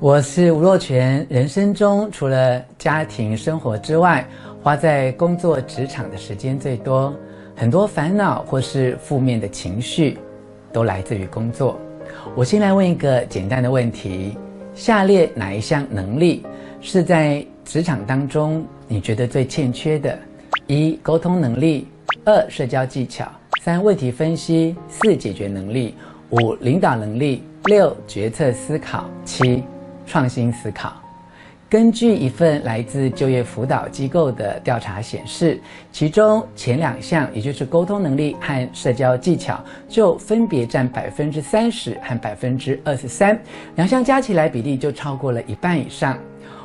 我是吴若权。人生中除了家庭生活之外，花在工作职场的时间最多，很多烦恼或是负面的情绪，都来自于工作。我先来问一个简单的问题：下列哪一项能力是在职场当中你觉得最欠缺的？一、沟通能力；二、社交技巧；三、问题分析；四、解决能力；五、领导能力；六、决策思考；七。创新思考。根据一份来自就业辅导机构的调查显示，其中前两项，也就是沟通能力和社交技巧，就分别占百分之三十和百分之二十三，两项加起来比例就超过了一半以上。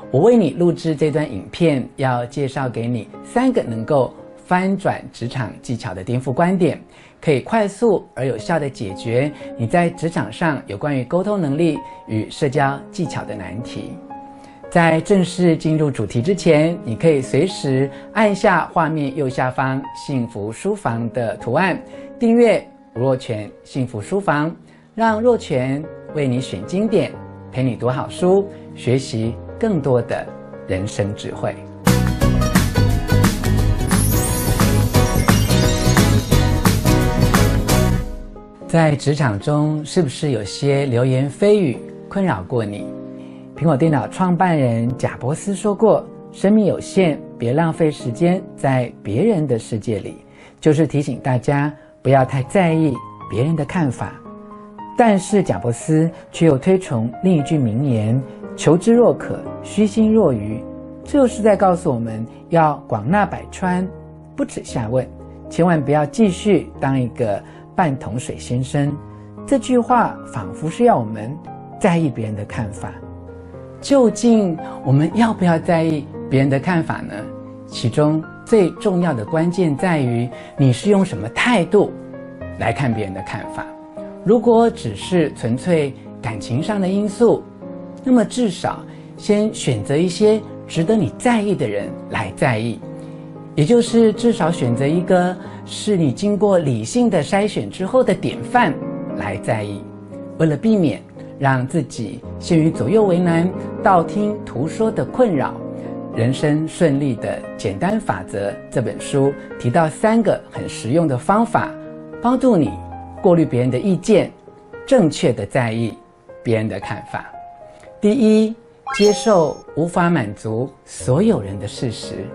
我为你录制这段影片，要介绍给你三个能够翻转职场技巧的颠覆观点。可以快速而有效地解决你在职场上有关于沟通能力与社交技巧的难题。在正式进入主题之前，你可以随时按下画面右下方“幸福书房”的图案，订阅吴若权幸福书房，让若权为你选经典，陪你读好书，学习更多的人生智慧。在职场中，是不是有些流言蜚语困扰过你？苹果电脑创办人贾伯斯说过：“生命有限，别浪费时间在别人的世界里。”就是提醒大家不要太在意别人的看法。但是贾伯斯却又推崇另一句名言：“求知若渴，虚心若愚。”这就是在告诉我们要广纳百川，不耻下问，千万不要继续当一个。半桶水先生，这句话仿佛是要我们在意别人的看法。究竟我们要不要在意别人的看法呢？其中最重要的关键在于你是用什么态度来看别人的看法。如果只是纯粹感情上的因素，那么至少先选择一些值得你在意的人来在意，也就是至少选择一个。是你经过理性的筛选之后的典范来在意，为了避免让自己陷于左右为难、道听途说的困扰，人生顺利的简单法则这本书提到三个很实用的方法，帮助你过滤别人的意见，正确的在意别人的看法。第一，接受无法满足所有人的事实。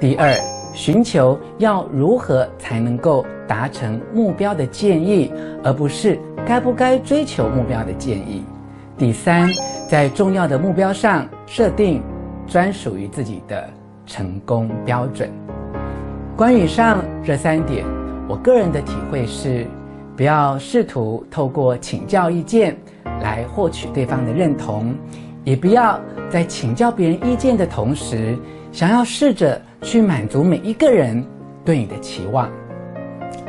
第二。寻求要如何才能够达成目标的建议，而不是该不该追求目标的建议。第三，在重要的目标上设定专属于自己的成功标准。关于以上这三点，我个人的体会是：不要试图透过请教意见来获取对方的认同，也不要在请教别人意见的同时，想要试着。去满足每一个人对你的期望。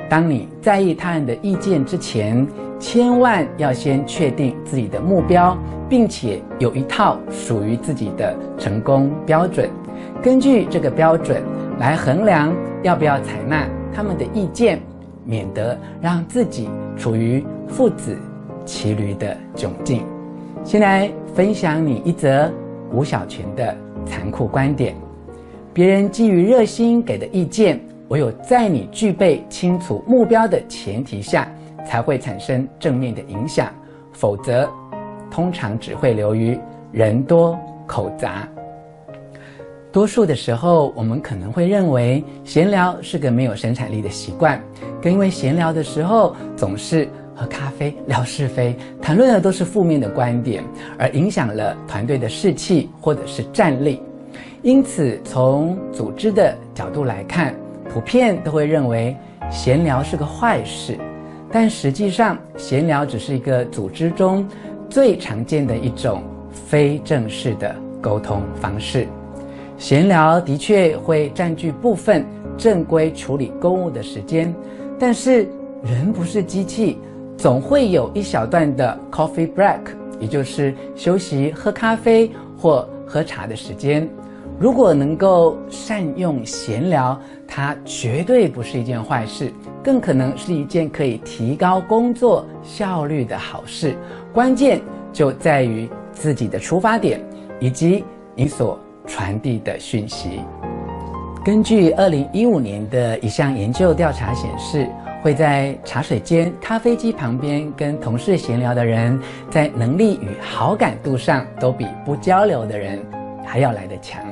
当你在意他人的意见之前，千万要先确定自己的目标，并且有一套属于自己的成功标准。根据这个标准来衡量要不要采纳他们的意见，免得让自己处于父子骑驴的窘境。先来分享你一则吴小泉的残酷观点。别人基于热心给的意见，唯有在你具备清楚目标的前提下，才会产生正面的影响，否则，通常只会流于人多口杂。多数的时候，我们可能会认为闲聊是个没有生产力的习惯，更因为闲聊的时候总是喝咖啡聊是非，谈论的都是负面的观点，而影响了团队的士气或者是战力。因此，从组织的角度来看，普遍都会认为闲聊是个坏事。但实际上，闲聊只是一个组织中最常见的一种非正式的沟通方式。闲聊的确会占据部分正规处理公务的时间，但是人不是机器，总会有一小段的 coffee break，也就是休息喝咖啡或喝茶的时间。如果能够善用闲聊，它绝对不是一件坏事，更可能是一件可以提高工作效率的好事。关键就在于自己的出发点以及你所传递的讯息。根据二零一五年的一项研究调查显示，会在茶水间、咖啡机旁边跟同事闲聊的人，在能力与好感度上都比不交流的人还要来得强。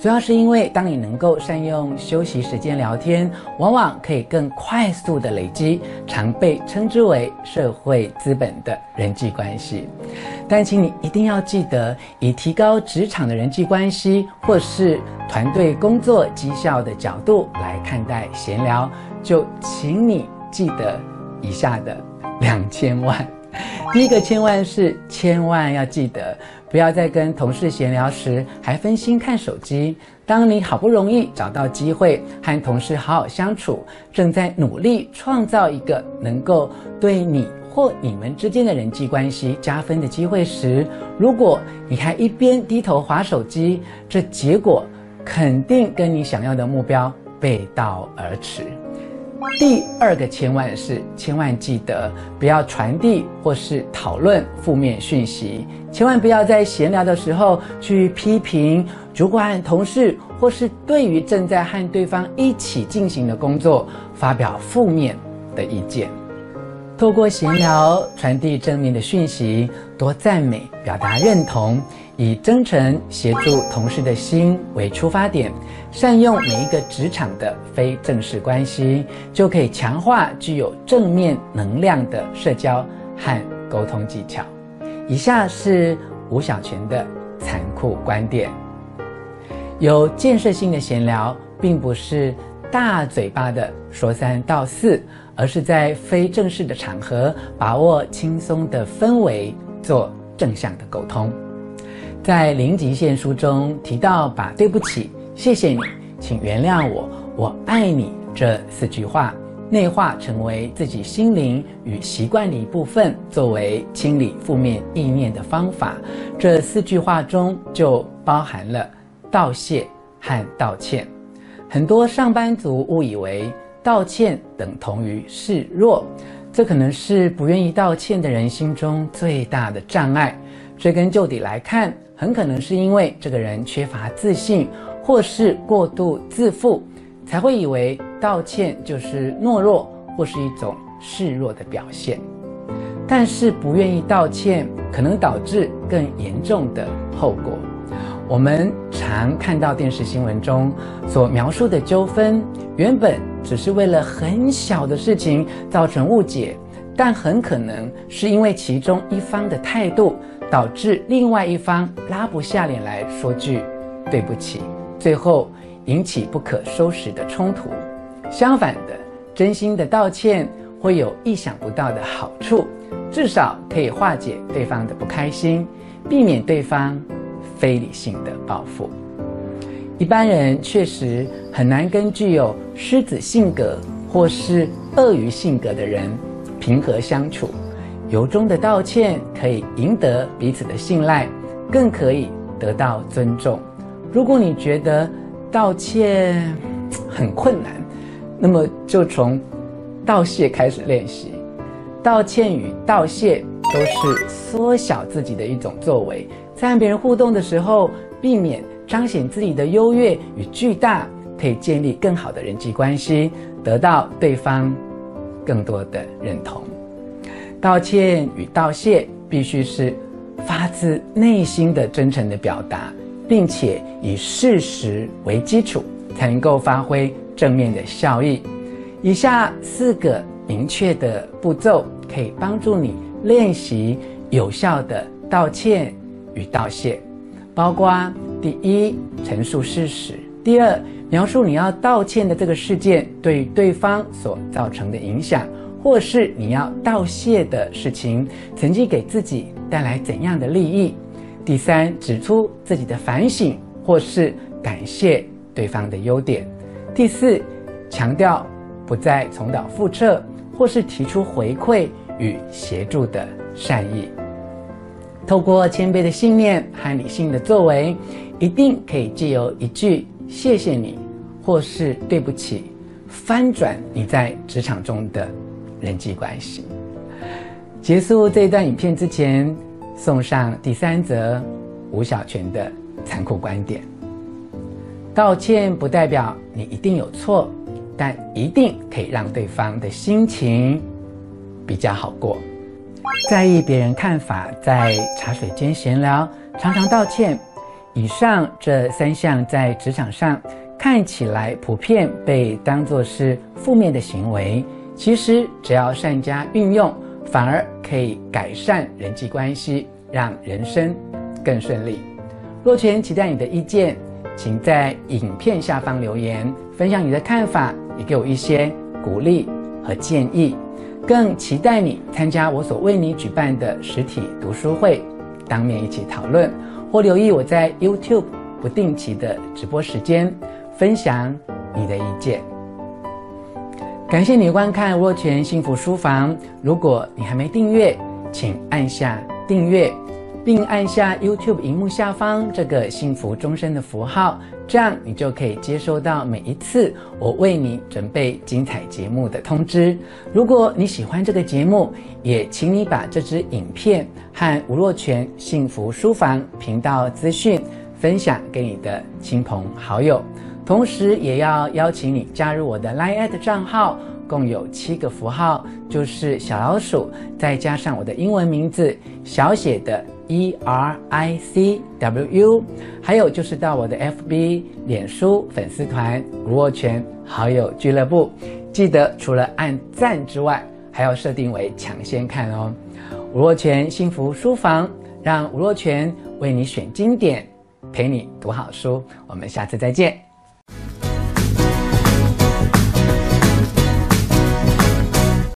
主要是因为，当你能够善用休息时间聊天，往往可以更快速地累积常被称之为社会资本的人际关系。但请你一定要记得，以提高职场的人际关系或是团队工作绩效的角度来看待闲聊，就请你记得以下的两千万。第一个千万是千万要记得。不要在跟同事闲聊时还分心看手机。当你好不容易找到机会和同事好好相处，正在努力创造一个能够对你或你们之间的人际关系加分的机会时，如果你还一边低头滑手机，这结果肯定跟你想要的目标背道而驰。第二个千万是，千万记得不要传递或是讨论负面讯息，千万不要在闲聊的时候去批评主管、同事，或是对于正在和对方一起进行的工作发表负面的意见。透过闲聊传递正面的讯息，多赞美，表达认同。以真诚协助同事的心为出发点，善用每一个职场的非正式关系，就可以强化具有正面能量的社交和沟通技巧。以下是吴小泉的残酷观点：有建设性的闲聊，并不是大嘴巴的说三道四，而是在非正式的场合，把握轻松的氛围，做正向的沟通。在《零极限》书中提到，把“对不起”“谢谢你”“请原谅我”“我爱你”这四句话内化成为自己心灵与习惯的一部分，作为清理负面意念的方法。这四句话中就包含了道谢和道歉。很多上班族误以为道歉等同于示弱，这可能是不愿意道歉的人心中最大的障碍。追根究底来看，很可能是因为这个人缺乏自信，或是过度自负，才会以为道歉就是懦弱或是一种示弱的表现。但是不愿意道歉，可能导致更严重的后果。我们常看到电视新闻中所描述的纠纷，原本只是为了很小的事情造成误解，但很可能是因为其中一方的态度。导致另外一方拉不下脸来说句对不起，最后引起不可收拾的冲突。相反的，真心的道歉会有意想不到的好处，至少可以化解对方的不开心，避免对方非理性的报复。一般人确实很难跟具有狮子性格或是鳄鱼性格的人平和相处。由衷的道歉可以赢得彼此的信赖，更可以得到尊重。如果你觉得道歉很困难，那么就从道谢开始练习。道歉与道谢都是缩小自己的一种作为，在和别人互动的时候，避免彰显自己的优越与巨大，可以建立更好的人际关系，得到对方更多的认同。道歉与道谢必须是发自内心的真诚的表达，并且以事实为基础，才能够发挥正面的效益。以下四个明确的步骤可以帮助你练习有效的道歉与道谢，包括：第一，陈述事实；第二，描述你要道歉的这个事件对对方所造成的影响。或是你要道谢的事情，曾经给自己带来怎样的利益？第三，指出自己的反省，或是感谢对方的优点。第四，强调不再重蹈覆辙，或是提出回馈与协助的善意。透过谦卑的信念和理性的作为，一定可以借由一句“谢谢你”或是“对不起”，翻转你在职场中的人际关系。结束这一段影片之前，送上第三则吴小泉的残酷观点：道歉不代表你一定有错，但一定可以让对方的心情比较好过。在意别人看法，在茶水间闲聊，常常道歉。以上这三项在职场上看起来普遍被当作是负面的行为，其实只要善加运用，反而可以改善人际关系，让人生更顺利。若泉期待你的意见，请在影片下方留言，分享你的看法，也给我一些鼓励和建议。更期待你参加我所为你举办的实体读书会，当面一起讨论，或留意我在 YouTube 不定期的直播时间，分享你的意见。感谢你观看若权幸福书房。如果你还没订阅，请按下订阅。并按下 YouTube 荧幕下方这个幸福终身的符号，这样你就可以接收到每一次我为你准备精彩节目的通知。如果你喜欢这个节目，也请你把这支影片和吴若权幸福书房频道资讯分享给你的亲朋好友，同时也要邀请你加入我的 Line@ 账号，共有七个符号，就是小老鼠再加上我的英文名字小写的。E R I C W U，还有就是到我的 F B 脸书粉丝团吴若权好友俱乐部，记得除了按赞之外，还要设定为抢先看哦。吴若权幸福书房，让吴若权为你选经典，陪你读好书。我们下次再见。